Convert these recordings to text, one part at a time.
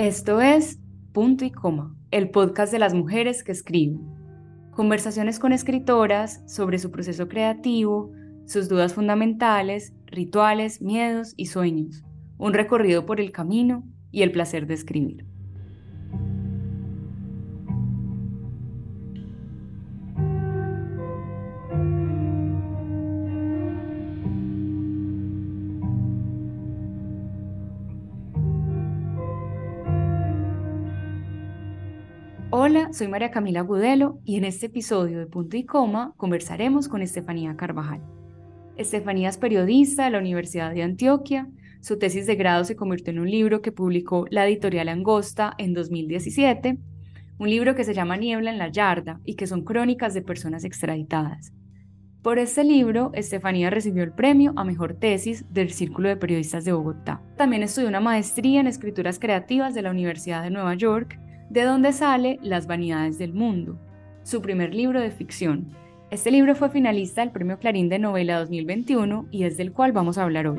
Esto es Punto y Coma, el podcast de las mujeres que escriben. Conversaciones con escritoras sobre su proceso creativo, sus dudas fundamentales, rituales, miedos y sueños. Un recorrido por el camino y el placer de escribir. Soy María Camila Gudelo y en este episodio de Punto y Coma conversaremos con Estefanía Carvajal. Estefanía es periodista de la Universidad de Antioquia. Su tesis de grado se convirtió en un libro que publicó la editorial Angosta en 2017, un libro que se llama Niebla en la Yarda y que son crónicas de personas extraditadas. Por este libro, Estefanía recibió el premio a Mejor Tesis del Círculo de Periodistas de Bogotá. También estudió una maestría en Escrituras Creativas de la Universidad de Nueva York de dónde sale Las Vanidades del Mundo, su primer libro de ficción. Este libro fue finalista del Premio Clarín de Novela 2021 y es del cual vamos a hablar hoy.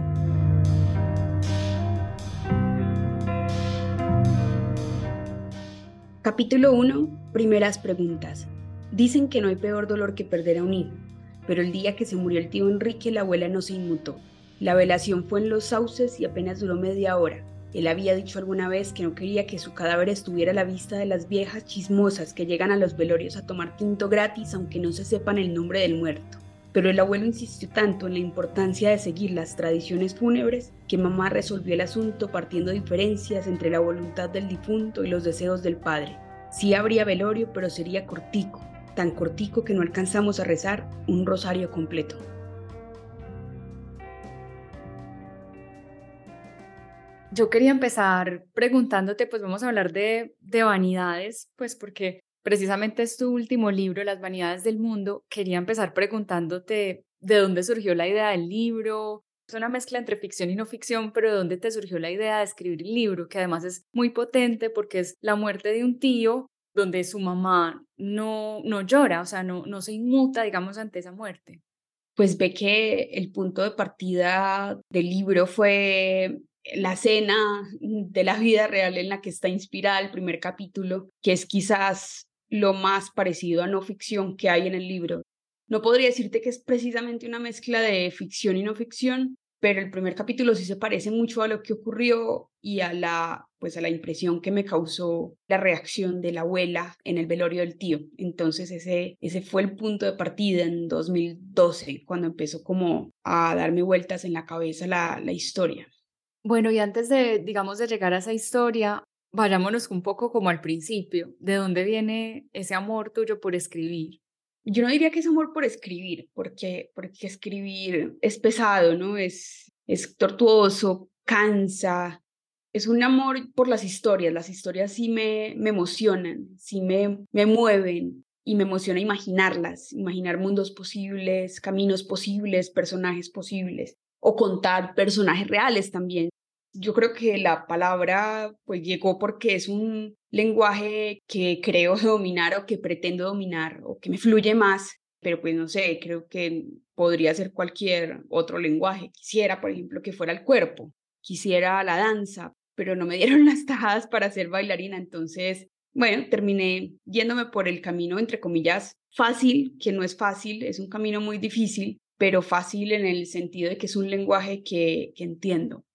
Capítulo 1. Primeras preguntas. Dicen que no hay peor dolor que perder a un hijo, pero el día que se murió el tío Enrique la abuela no se inmutó. La velación fue en los sauces y apenas duró media hora. Él había dicho alguna vez que no quería que su cadáver estuviera a la vista de las viejas chismosas que llegan a los velorios a tomar tinto gratis aunque no se sepan el nombre del muerto. Pero el abuelo insistió tanto en la importancia de seguir las tradiciones fúnebres que mamá resolvió el asunto partiendo diferencias entre la voluntad del difunto y los deseos del padre. Sí habría velorio, pero sería cortico, tan cortico que no alcanzamos a rezar un rosario completo. Yo quería empezar preguntándote, pues vamos a hablar de, de vanidades, pues porque precisamente es tu último libro, Las Vanidades del Mundo. Quería empezar preguntándote de dónde surgió la idea del libro. Es una mezcla entre ficción y no ficción, pero de dónde te surgió la idea de escribir el libro, que además es muy potente porque es la muerte de un tío donde su mamá no, no llora, o sea, no, no se inmuta, digamos, ante esa muerte. Pues ve que el punto de partida del libro fue la escena de la vida real en la que está inspirada el primer capítulo, que es quizás lo más parecido a no ficción que hay en el libro. No podría decirte que es precisamente una mezcla de ficción y no ficción, pero el primer capítulo sí se parece mucho a lo que ocurrió y a la pues a la impresión que me causó la reacción de la abuela en el velorio del tío. Entonces ese ese fue el punto de partida en 2012 cuando empezó como a darme vueltas en la cabeza la, la historia. Bueno, y antes de, digamos, de llegar a esa historia, vayámonos un poco como al principio. ¿De dónde viene ese amor tuyo por escribir? Yo no diría que es amor por escribir, porque, porque escribir es pesado, ¿no? Es, es tortuoso, cansa. Es un amor por las historias. Las historias sí me, me emocionan, sí me, me mueven y me emociona imaginarlas, imaginar mundos posibles, caminos posibles, personajes posibles o contar personajes reales también. Yo creo que la palabra pues llegó porque es un lenguaje que creo dominar o que pretendo dominar o que me fluye más, pero pues no sé, creo que podría ser cualquier otro lenguaje. Quisiera, por ejemplo, que fuera el cuerpo, quisiera la danza, pero no me dieron las tajadas para ser bailarina, entonces, bueno, terminé yéndome por el camino, entre comillas, fácil, que no es fácil, es un camino muy difícil, pero fácil en el sentido de que es un lenguaje que, entiendo.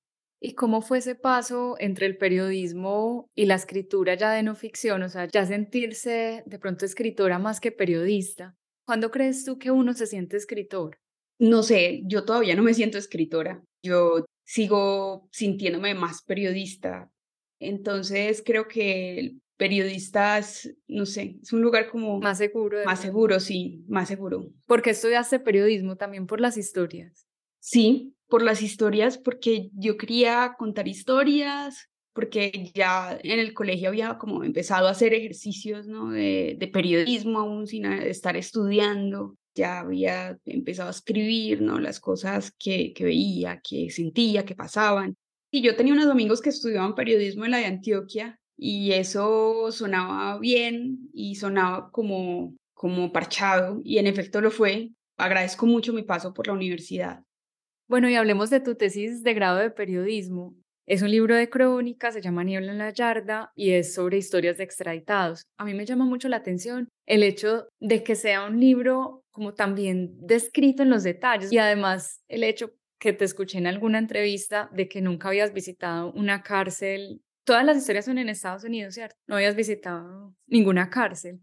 ¿Y cómo fue ese paso entre el periodismo y la escritura ya de no ficción? O sea, ya sentirse de pronto escritora más que periodista. ¿Cuándo crees tú que uno se siente escritor? No sé, yo todavía no me siento escritora. Yo sigo sintiéndome más periodista. Entonces creo que periodistas, no sé, es un lugar como... Más seguro. Más seguro, sí, más seguro. ¿Por qué estudiaste periodismo? También por las historias. Sí, por las historias, porque yo quería contar historias, porque ya en el colegio había como empezado a hacer ejercicios ¿no? de, de periodismo aún sin estar estudiando. Ya había empezado a escribir ¿no? las cosas que, que veía, que sentía, que pasaban. Y yo tenía unos domingos que estudiaban periodismo en la de Antioquia y eso sonaba bien y sonaba como, como parchado y en efecto lo fue. Agradezco mucho mi paso por la universidad. Bueno, y hablemos de tu tesis de grado de periodismo. Es un libro de crónicas, se llama Niebla en la Yarda y es sobre historias de extraditados. A mí me llama mucho la atención el hecho de que sea un libro como también descrito en los detalles y además el hecho que te escuché en alguna entrevista de que nunca habías visitado una cárcel. Todas las historias son en Estados Unidos, ¿cierto? No habías visitado ninguna cárcel.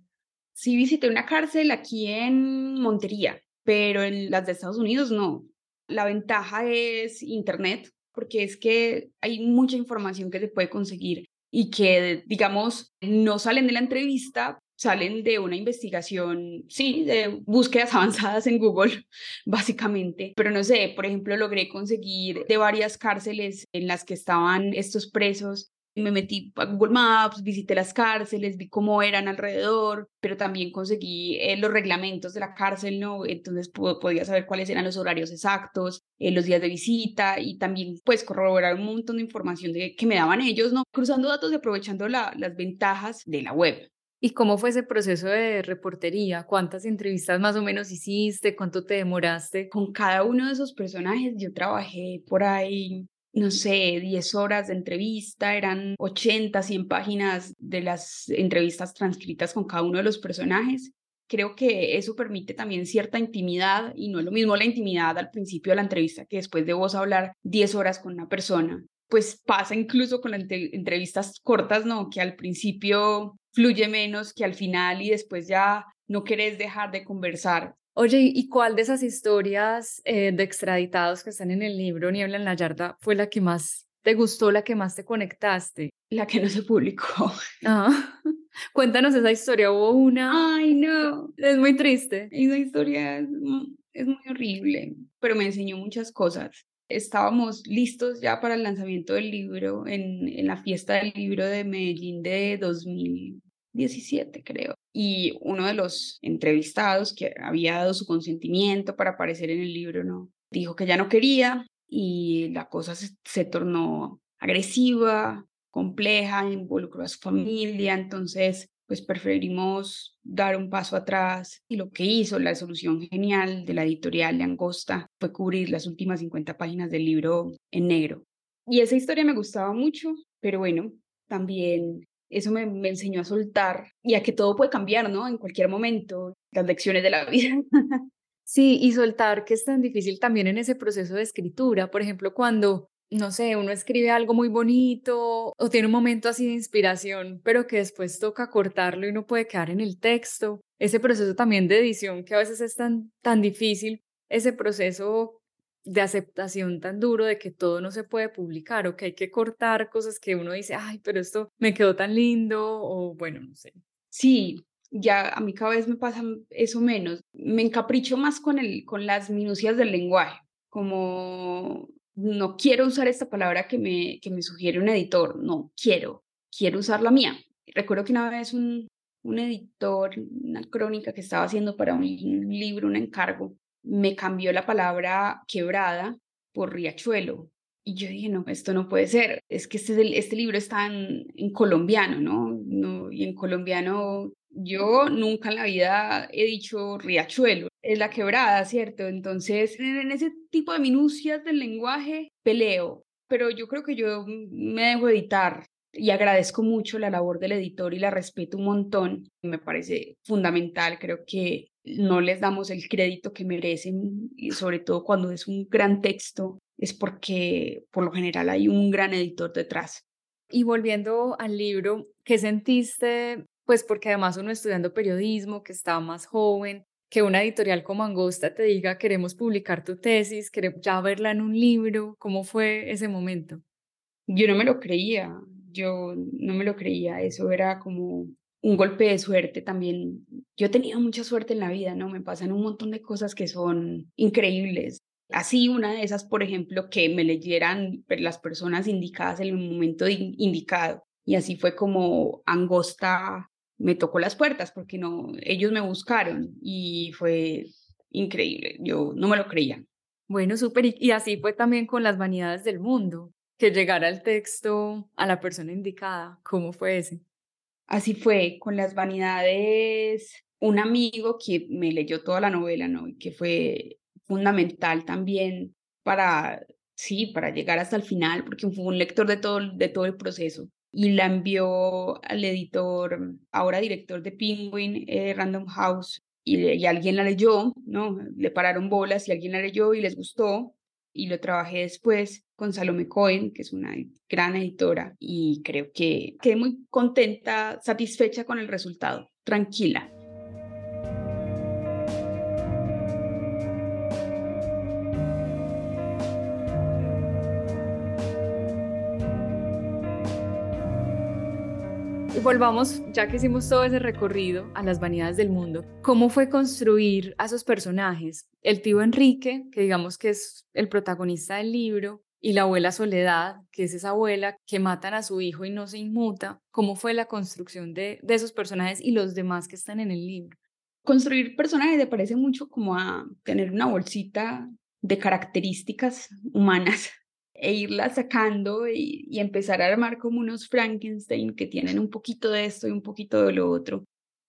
Sí visité una cárcel aquí en Montería, pero en las de Estados Unidos no. La ventaja es Internet, porque es que hay mucha información que se puede conseguir y que, digamos, no salen de la entrevista, salen de una investigación, sí, de búsquedas avanzadas en Google, básicamente. Pero no sé, por ejemplo, logré conseguir de varias cárceles en las que estaban estos presos me metí a Google Maps, visité las cárceles, vi cómo eran alrededor, pero también conseguí eh, los reglamentos de la cárcel, ¿no? Entonces podía saber cuáles eran los horarios exactos, eh, los días de visita y también pues corroborar un montón de información de, que me daban ellos, ¿no? Cruzando datos y aprovechando la, las ventajas de la web. ¿Y cómo fue ese proceso de reportería? ¿Cuántas entrevistas más o menos hiciste? ¿Cuánto te demoraste? Con cada uno de esos personajes yo trabajé por ahí no sé, 10 horas de entrevista, eran 80, 100 páginas de las entrevistas transcritas con cada uno de los personajes. Creo que eso permite también cierta intimidad y no es lo mismo la intimidad al principio de la entrevista que después de vos hablar 10 horas con una persona. Pues pasa incluso con las entrevistas cortas, ¿no? Que al principio fluye menos que al final y después ya no querés dejar de conversar. Oye, ¿y cuál de esas historias eh, de extraditados que están en el libro Niebla en la Yarda fue la que más te gustó, la que más te conectaste? La que no se publicó. Ah, cuéntanos esa historia. Hubo una. Ay, no. Es muy triste. Esa historia es, es muy horrible, pero me enseñó muchas cosas. Estábamos listos ya para el lanzamiento del libro en, en la fiesta del libro de Medellín de 2017, creo y uno de los entrevistados que había dado su consentimiento para aparecer en el libro, ¿no? Dijo que ya no quería y la cosa se, tornó agresiva, compleja, involucró a su familia, entonces pues preferimos dar un paso atrás y lo que hizo la solución genial de la editorial de Angosta fue cubrir las últimas 50 páginas del libro en negro. Y esa historia me gustaba mucho, pero bueno, también eso me, enseñó a soltar y a que todo puede cambiar, ¿no? En cualquier momento, las lecciones de la vida. Sí, y soltar que es tan difícil también en ese proceso de escritura. Por ejemplo, cuando, no sé, uno escribe algo muy bonito o tiene un momento así de inspiración, pero que después toca cortarlo y no puede quedar en el texto. Ese proceso también de edición que a veces es tan, tan difícil, ese proceso de aceptación tan duro de que todo no se puede publicar o que hay que cortar cosas que uno dice, ay, pero esto me quedó tan lindo o bueno, no sé. Sí, ya a mí cada vez me pasa eso menos. Me encapricho más con, el, con las minucias del lenguaje, como no quiero usar esta palabra que me, que me sugiere un editor, no quiero, quiero usar la mía. Recuerdo que una vez un, un editor, una crónica que estaba haciendo para un libro, un encargo, me cambió la palabra quebrada por riachuelo. Y yo dije, no, esto no puede ser. Es que este, este libro está en, en colombiano, ¿no? ¿no? Y en colombiano yo nunca en la vida he dicho riachuelo, es la quebrada, ¿cierto? Entonces, en ese tipo de minucias del lenguaje peleo, pero yo creo que yo me dejo editar y agradezco mucho la labor del editor y la respeto un montón. Me parece fundamental, creo que no les damos el crédito que merecen, y sobre todo cuando es un gran texto, es porque por lo general hay un gran editor detrás. Y volviendo al libro, ¿qué sentiste? Pues porque además uno estudiando periodismo, que estaba más joven, que una editorial como Angosta te diga queremos publicar tu tesis, queremos ya verla en un libro, ¿cómo fue ese momento? Yo no me lo creía, yo no me lo creía, eso era como un golpe de suerte también. Yo he tenido mucha suerte en la vida, ¿no? Me pasan un montón de cosas que son increíbles. Así una de esas, por ejemplo, que me leyeran las personas indicadas en el momento indicado. Y así fue como Angosta me tocó las puertas porque no, ellos me buscaron y fue increíble. Yo no me lo creía. Bueno, súper. Y así fue también con las vanidades del mundo, que llegara el texto a la persona indicada. ¿Cómo fue ese? Así fue con las vanidades, un amigo que me leyó toda la novela, ¿no? Y que fue fundamental también para Sí, para llegar hasta el final, porque fue un lector de todo, de todo el proceso. Y la envió al editor, ahora director de Penguin, eh, Random House, y, y, alguien la leyó, ¿no? Le pararon bolas y alguien la leyó y les gustó. Y lo trabajé después con Salome Cohen, que es una gran editora, y creo que quedé muy contenta, satisfecha con el resultado, tranquila. Volvamos, ya que hicimos todo ese recorrido a las vanidades del mundo, ¿cómo fue construir a esos personajes? El tío Enrique, que digamos que es el protagonista del libro, y la abuela Soledad, que es esa abuela que matan a su hijo y no se inmuta. ¿Cómo fue la construcción de, esos personajes y los demás que están en el libro? Construir personajes me parece mucho como a tener una bolsita de características humanas e irla sacando y, empezar a armar como unos Frankenstein que tienen un poquito de esto y un poquito de lo otro.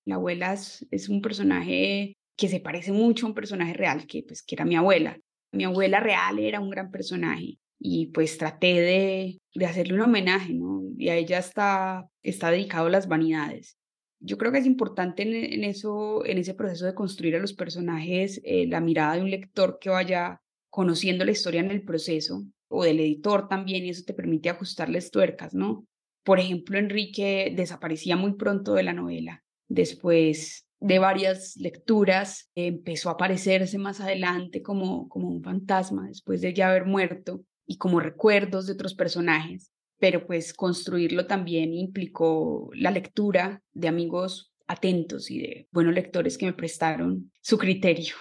La abuela es, un personaje que se parece mucho a un personaje real, que pues que era mi abuela. Mi abuela real era un gran personaje y pues traté de, de hacerle un homenaje, ¿no? Y a ella está, está dedicado a las vanidades. Yo creo que es importante en, eso, en ese proceso de construir a los personajes, eh, la mirada de un lector que vaya conociendo la historia en el proceso o del editor también y eso te permite ajustarles tuercas, ¿no? Por ejemplo, Enrique desaparecía muy pronto de la novela. Después de varias lecturas, empezó a aparecerse más adelante como, como un fantasma después de ya haber muerto y como recuerdos de otros personajes. Pero pues construirlo también implicó la lectura de amigos atentos y de buenos lectores que me prestaron su criterio.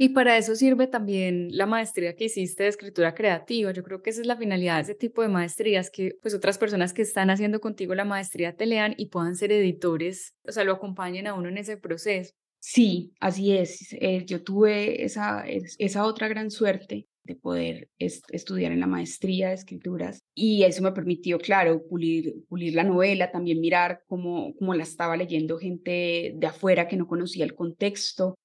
Y para eso sirve también la maestría que hiciste de escritura creativa. Yo creo que esa es la finalidad de ese tipo de maestrías, que pues otras personas que están haciendo contigo la maestría te lean y puedan ser editores, o sea, lo acompañen a uno en ese proceso. Sí, así es. Eh, yo tuve esa, esa otra gran suerte de poder estudiar en la maestría de escrituras y eso me permitió, claro, pulir, pulir la novela, también mirar cómo, cómo la estaba leyendo gente de afuera que no conocía el contexto,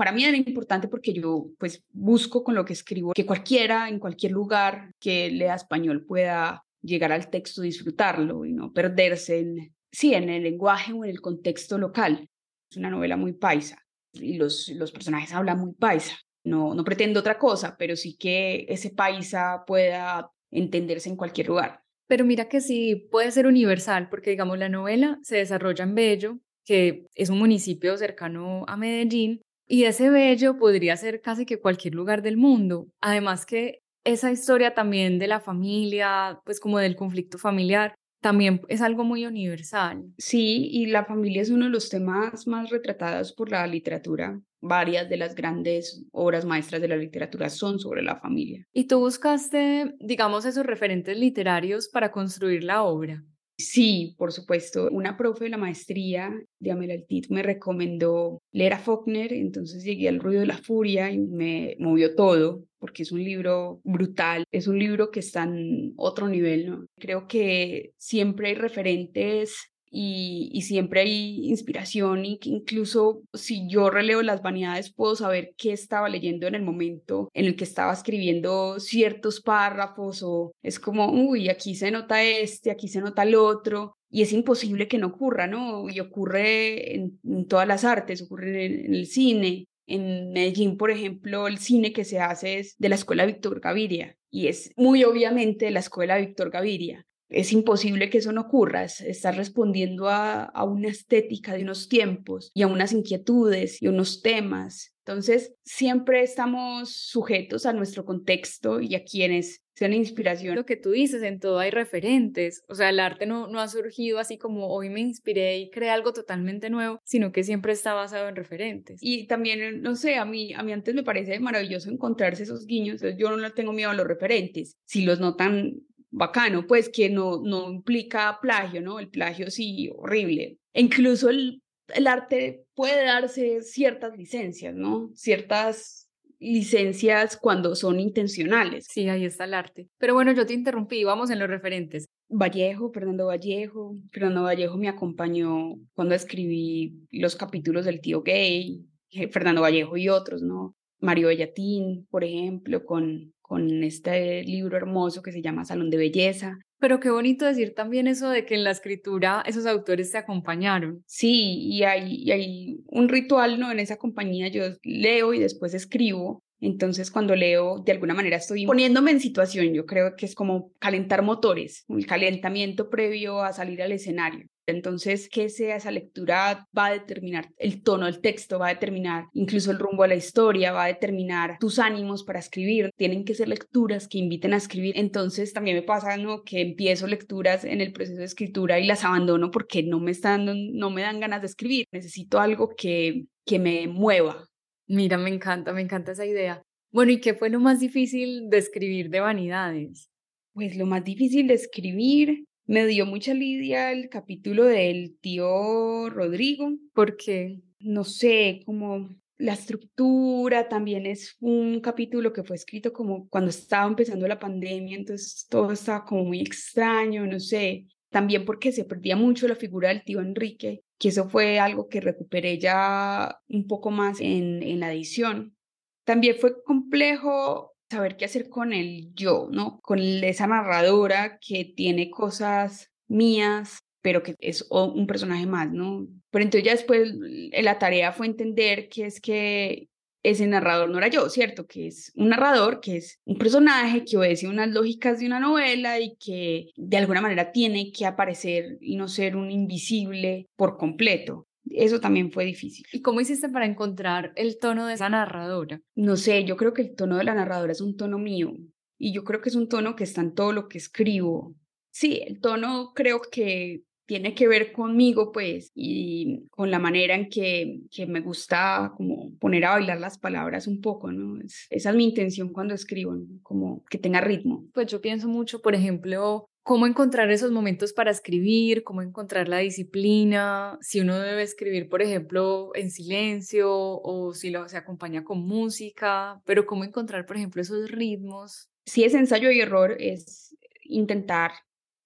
para mí era importante porque yo pues busco con lo que escribo que cualquiera en cualquier lugar que lea español pueda llegar al texto, disfrutarlo y no perderse en, sí, en el lenguaje o en el contexto local. Es una novela muy paisa y los, los personajes hablan muy paisa. No, no pretendo otra cosa, pero sí que ese paisa pueda entenderse en cualquier lugar. Pero mira que sí puede ser universal, porque digamos la novela se desarrolla en Bello, que es un municipio cercano a Medellín, y ese bello podría ser casi que cualquier lugar del mundo. Además que esa historia también de la familia, pues como del conflicto familiar, también es algo muy universal. Sí, y la familia es uno de los temas más retratados por la literatura. Varias de las grandes obras maestras de la literatura son sobre la familia. ¿Y tú buscaste, digamos, esos referentes literarios para construir la obra? Sí, por supuesto. Una profe de la maestría de Amelaltit me recomendó leer a Faulkner, entonces llegué al ruido de la furia y me movió todo, porque es un libro brutal, es un libro que está en otro nivel, ¿no? Creo que siempre hay referentes y, siempre hay inspiración y que incluso si yo releo las vanidades puedo saber qué estaba leyendo en el momento en el que estaba escribiendo ciertos párrafos o es como, uy, aquí se nota este, aquí se nota el otro y es imposible que no ocurra, ¿no? Y ocurre en, todas las artes, ocurre en el cine, en Medellín, por ejemplo, el cine que se hace es de la Escuela Víctor Gaviria y es muy obviamente de la Escuela Víctor Gaviria es imposible que eso no ocurra, estar respondiendo a, a, una estética de unos tiempos y a unas inquietudes y unos temas. Entonces, siempre estamos sujetos a nuestro contexto y a quienes sean inspiración. Lo que tú dices, en todo hay referentes, o sea, el arte no, no ha surgido así como hoy me inspiré y creé algo totalmente nuevo, sino que siempre está basado en referentes. Y también, no sé, a mí, a mí antes me parece maravilloso encontrarse esos guiños, yo no le tengo miedo a los referentes, si los notan bacano, pues que no, no implica plagio, ¿no? El plagio sí, horrible. incluso el, el arte puede darse ciertas licencias, ¿no? Ciertas licencias cuando son intencionales. Sí, ahí está el arte. Pero bueno, yo te interrumpí, vamos en los referentes. Vallejo, Fernando Vallejo. Fernando Vallejo me acompañó cuando escribí los capítulos del tío gay, Fernando Vallejo y otros, ¿no? Mario Bellatín, por ejemplo, con, con este libro hermoso que se llama Salón de Belleza. Pero qué bonito decir también eso de que en la escritura esos autores te acompañaron. Sí, y hay, y hay un ritual, ¿no? En esa compañía yo leo y después escribo. Entonces, cuando leo, de alguna manera estoy poniéndome en situación. Yo creo que es como calentar motores, el calentamiento previo a salir al escenario. Entonces, que sea esa lectura va a determinar el tono del texto, va a determinar incluso el rumbo de la historia, va a determinar tus ánimos para escribir. Tienen que ser lecturas que inviten a escribir. Entonces, también me pasa ¿no? que empiezo lecturas en el proceso de escritura y las abandono porque no me, están, no me dan ganas de escribir. Necesito algo que, que me mueva. Mira, me encanta, me encanta esa idea. Bueno, ¿y qué fue lo más difícil de escribir de vanidades? Pues lo más difícil de escribir me dio mucha lidia el capítulo del tío Rodrigo. porque No sé, como la estructura también es un capítulo que fue escrito como cuando estaba empezando la pandemia, entonces todo estaba como muy extraño, no sé. También porque se perdía mucho la figura del tío Enrique, que eso fue algo que recuperé ya un poco más en, en la edición. También fue complejo saber qué hacer con el yo, ¿no? Con esa narradora que tiene cosas mías, pero que es un personaje más, ¿no? Pero entonces ya después la tarea fue entender que es que ese narrador no era yo, ¿cierto? Que es un narrador, que es un personaje que obedece unas lógicas de una novela y que de alguna manera tiene que aparecer y no ser un invisible por completo. Eso también fue difícil. ¿Y cómo hiciste para encontrar el tono de esa narradora? No sé, yo creo que el tono de la narradora es un tono mío y yo creo que es un tono que está en todo lo que escribo. Sí, el tono creo que tiene que ver conmigo, pues, y con la manera en que, que me gusta como poner a bailar las palabras un poco, ¿no? esa es mi intención cuando escribo, como que tenga ritmo. Pues yo pienso mucho, por ejemplo, cómo encontrar esos momentos para escribir, cómo encontrar la disciplina, si uno debe escribir, por ejemplo, en silencio o si lo, se acompaña con música, pero cómo encontrar, por ejemplo, esos ritmos. Si es ensayo y error, es intentar,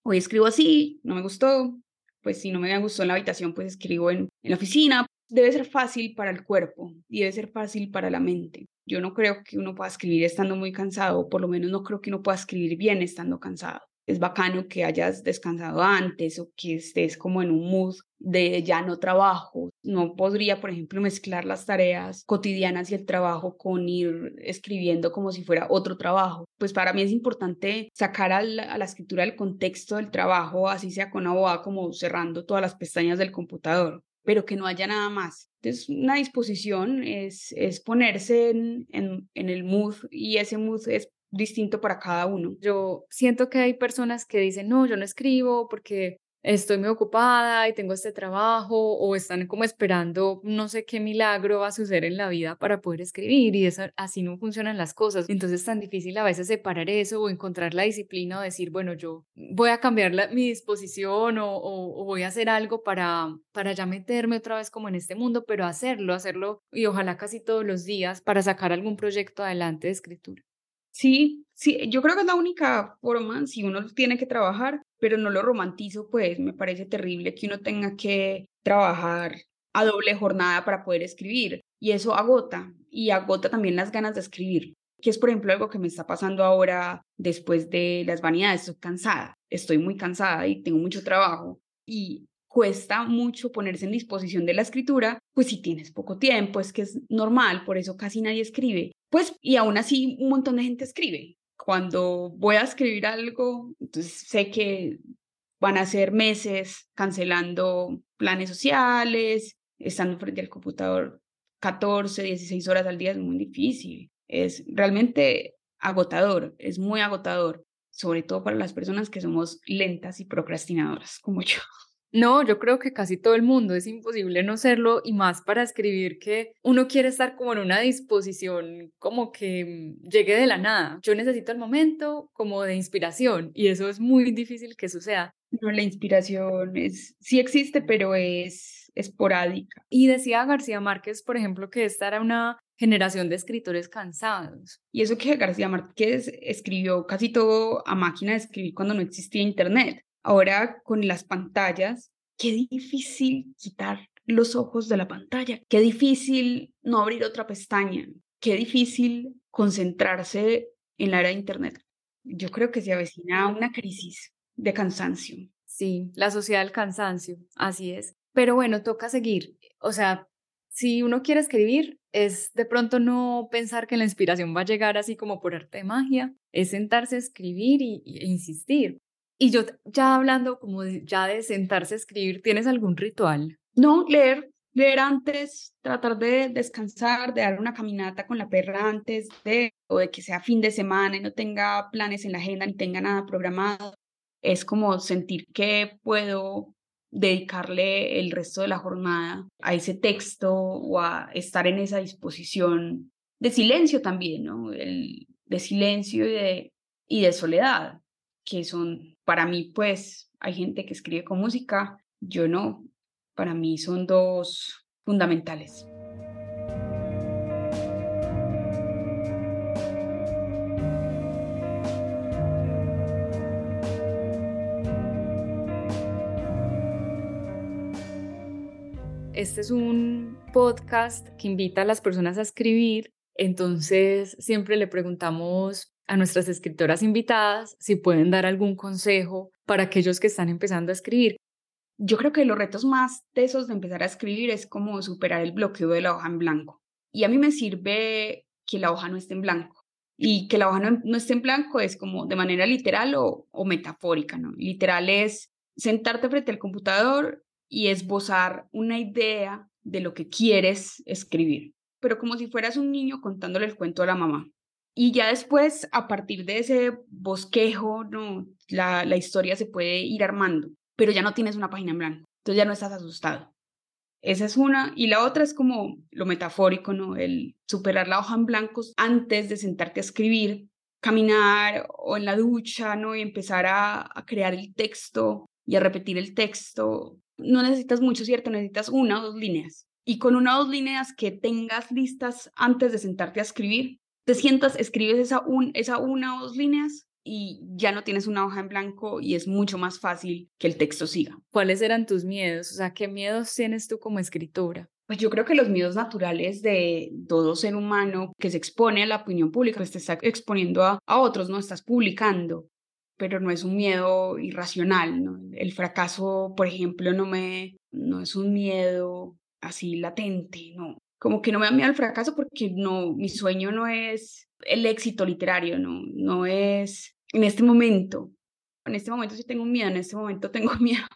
hoy escribo así, no me gustó, pues si no me gustó en la habitación, pues escribo en, en la oficina. Debe ser fácil para el cuerpo y debe ser fácil para la mente. Yo no creo que uno pueda escribir estando muy cansado, o por lo menos no creo que uno pueda escribir bien estando cansado es bacano que hayas descansado antes o que estés como en un mood de ya no trabajo. No podría, por ejemplo, mezclar las tareas cotidianas y el trabajo con ir escribiendo como si fuera otro trabajo. Pues para mí es importante sacar a la, escritura el contexto del trabajo, así sea con una como cerrando todas las pestañas del computador pero que no haya nada más. Entonces, una disposición es, es ponerse en, en, en el mood y ese mood es distinto para cada uno. Yo siento que hay personas que dicen, no, yo no escribo porque estoy muy ocupada y tengo este trabajo o están como esperando no sé qué milagro va a suceder en la vida para poder escribir y eso, así no funcionan las cosas. Entonces es tan difícil a veces separar eso o encontrar la disciplina o decir, bueno, yo voy a cambiar mi disposición o, o, voy a hacer algo para, para ya meterme otra vez como en este mundo, pero hacerlo, hacerlo y ojalá casi todos los días para sacar algún proyecto adelante de escritura. Sí, sí, yo creo que es la única forma, si uno tiene que trabajar, pero no lo romantizo, pues me parece terrible que uno tenga que trabajar a doble jornada para poder escribir. Y eso agota, y agota también las ganas de escribir, que es, por ejemplo, algo que me está pasando ahora después de las vanidades. Estoy cansada, estoy muy cansada y tengo mucho trabajo. Y cuesta mucho ponerse en disposición de la escritura, pues si tienes poco tiempo, es que es normal, por eso casi nadie escribe. Pues, y aún así un montón de gente escribe. Cuando voy a escribir algo, entonces sé que van a ser meses cancelando planes sociales, estando frente al computador 14, 16 horas al día es muy difícil. Es realmente agotador, es muy agotador, sobre todo para las personas que somos lentas y procrastinadoras como yo. No, yo creo que casi todo el mundo es imposible no serlo y más para escribir que uno quiere estar como en una disposición como que mm, llegue de la nada. Yo necesito el momento como de inspiración y eso es muy difícil que suceda. No, la inspiración es, sí existe, pero es esporádica. Y decía García Márquez, por ejemplo, que esta era una generación de escritores cansados. Y eso que García Márquez escribió casi todo a máquina de escribir cuando no existía Internet. Ahora con las pantallas, qué difícil quitar los ojos de la pantalla, qué difícil no abrir otra pestaña, qué difícil concentrarse en la era de Internet. Yo creo que se avecina una crisis de cansancio. Sí, la sociedad del cansancio, así es. Pero bueno, toca seguir. O sea, si uno quiere escribir, es de pronto no pensar que la inspiración va a llegar así como por arte de magia, es sentarse a escribir y, e insistir. Y yo ya hablando como ya de sentarse a escribir, ¿tienes algún ritual? No, leer, leer antes, tratar de descansar, de dar una caminata con la perra antes de, o de que sea fin de semana y no tenga planes en la agenda ni tenga nada programado. Es como sentir que puedo dedicarle el resto de la jornada a ese texto o a estar en esa disposición de silencio también, ¿no? El, de silencio y de, y de soledad, que son, para mí, pues, hay gente que escribe con música, yo no, para mí son dos fundamentales. Este es un podcast que invita a las personas a escribir, entonces siempre le preguntamos a nuestras escritoras invitadas si pueden dar algún consejo para aquellos que están empezando a escribir. Yo creo que los retos más tesos de empezar a escribir es como superar el bloqueo de la hoja en blanco. Y a mí me sirve que la hoja no esté en blanco. Y que la hoja no, esté en blanco es como de manera literal o, o metafórica, ¿no? Literal es sentarte frente al computador y esbozar una idea de lo que quieres escribir, pero como si fueras un niño contándole el cuento a la mamá. Y ya después, a partir de ese bosquejo, no, la, la historia se puede ir armando, pero ya no tienes una página en blanco, entonces ya no estás asustado. Esa es una. Y la otra es como lo metafórico, ¿no? El superar la hoja en blanco antes de sentarte a escribir, caminar o en la ducha, ¿no? Y empezar a, a crear el texto y a repetir el texto no necesitas mucho, ¿cierto? Necesitas una o dos líneas. Y con una o dos líneas que tengas listas antes de sentarte a escribir, te sientas, escribes esa, un, esa una o dos líneas y ya no tienes una hoja en blanco y es mucho más fácil que el texto siga. ¿Cuáles eran tus miedos? O sea, ¿qué miedos tienes tú como escritora? Pues yo creo que los miedos naturales de todo ser humano que se expone a la opinión pública, pues te está exponiendo a, a otros, no estás publicando pero no es un miedo irracional, ¿no? El fracaso, por ejemplo, no me no es un miedo así latente, no. Como que no me da miedo al fracaso porque no mi sueño no es el éxito literario, no no es en este momento. En este momento sí tengo miedo, en este momento tengo miedo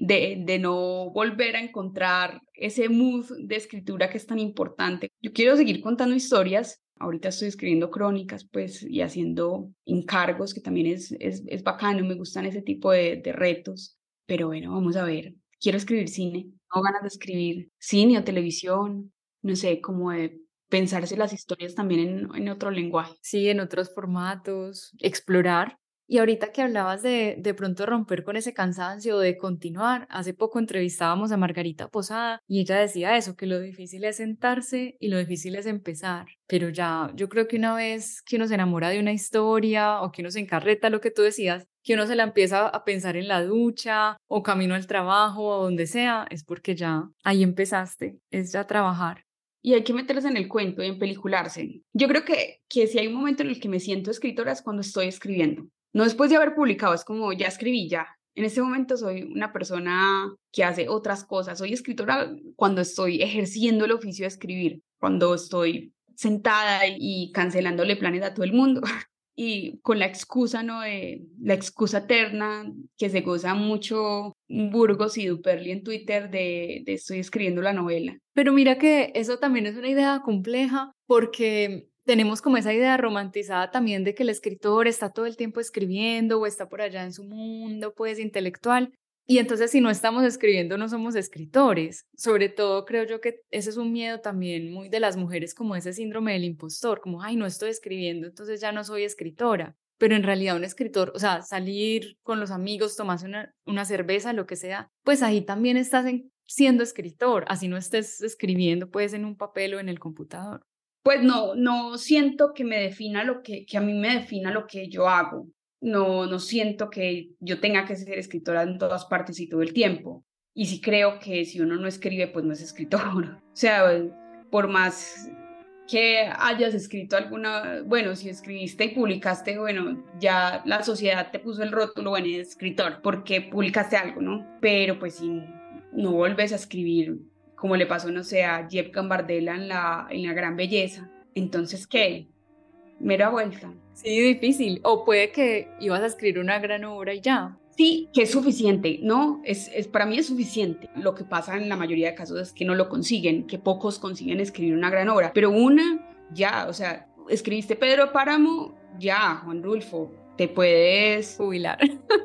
de, de no volver a encontrar ese mood de escritura que es tan importante. Yo quiero seguir contando historias, Ahorita estoy escribiendo crónicas, pues, y haciendo encargos, que también es, es, es bacano, me gustan ese tipo de, de, retos. Pero bueno, vamos a ver. Quiero escribir cine, tengo ganas de escribir cine o televisión, no sé, como de pensarse las historias también en, en otro lenguaje. Sí, en otros formatos, explorar y ahorita que hablabas de de pronto romper con ese cansancio, de continuar, hace poco entrevistábamos a Margarita Posada y ella decía eso, que lo difícil es sentarse y lo difícil es empezar. Pero ya, yo creo que una vez que uno se enamora de una historia o que uno se encarreta, lo que tú decías, que uno se la empieza a pensar en la ducha o camino al trabajo o donde sea, es porque ya ahí empezaste, es ya trabajar y hay que meterse en el cuento y en pelicularse. Yo creo que, que si hay un momento en el que me siento escritora es cuando estoy escribiendo no después de haber publicado, es como ya escribí, ya. En este momento soy una persona que hace otras cosas. Soy escritora cuando estoy ejerciendo el oficio de escribir, cuando estoy sentada y cancelándole planes a todo el mundo. Y con la excusa, ¿no? De la excusa eterna que se goza mucho Burgos y Duperli en Twitter de, de estoy escribiendo la novela. Pero mira que eso también es una idea compleja porque tenemos como esa idea romantizada también de que el escritor está todo el tiempo escribiendo o está por allá en su mundo, pues intelectual. Y entonces si no estamos escribiendo no somos escritores. Sobre todo creo yo que ese es un miedo también muy de las mujeres como ese síndrome del impostor, como, ay, no estoy escribiendo, entonces ya no soy escritora. Pero en realidad un escritor, o sea, salir con los amigos, tomarse una, una cerveza, lo que sea, pues ahí también estás siendo escritor, así no estés escribiendo pues en un papel o en el computador pues no, no siento que me defina lo que, que a mí me defina lo que yo hago. No, no siento que yo tenga que ser escritora en todas partes y todo el tiempo. Y sí creo que si uno no escribe, pues no es escritor. O sea, por más que hayas escrito alguna, bueno, si escribiste y publicaste, bueno, ya la sociedad te puso el rótulo, bueno, escritor, porque publicaste algo, ¿no? Pero pues si no vuelves a escribir, como le pasó, no sé, a Jeff Gambardella en la, en la Gran Belleza, entonces, ¿qué? Mera vuelta. Sí, difícil. O puede que ibas a escribir una gran obra y ya. Sí, que es suficiente, ¿no? Es, es, para mí es suficiente. Lo que pasa en la mayoría de casos es que no lo consiguen, que pocos consiguen escribir una gran obra, pero una, ya, o sea, escribiste Pedro Páramo, ya, Juan Rulfo, te puedes jubilar.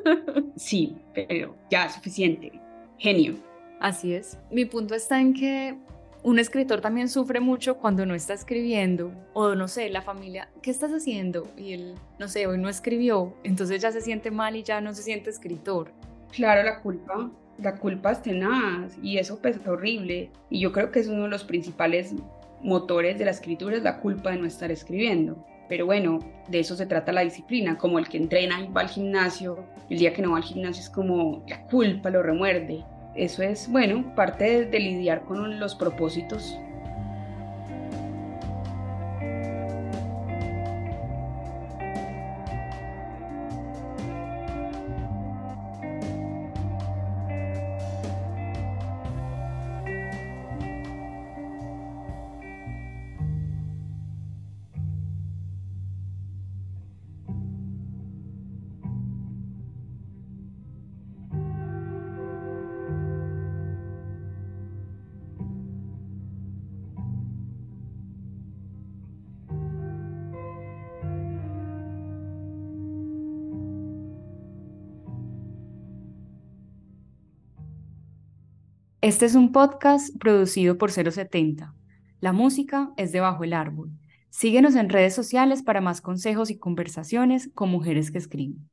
sí, pero ya, suficiente. Genio. Así es. Mi punto está en que un escritor también sufre mucho cuando no está escribiendo o no sé, la familia, ¿qué estás haciendo? Y él, no sé, hoy no escribió, entonces ya se siente mal y ya no se siente escritor. Claro, la culpa, la culpa es tenaz y eso pesa horrible. Y yo creo que es uno de los principales motores de la escritura, es la culpa de no estar escribiendo. Pero bueno, de eso se trata la disciplina, como el que entrena y va al gimnasio, el día que no va al gimnasio es como la culpa lo remuerde eso es, bueno, parte de, lidiar con los propósitos Este es un podcast producido por 070. La música es de Bajo el Árbol. Síguenos en redes sociales para más consejos y conversaciones con mujeres que escriben.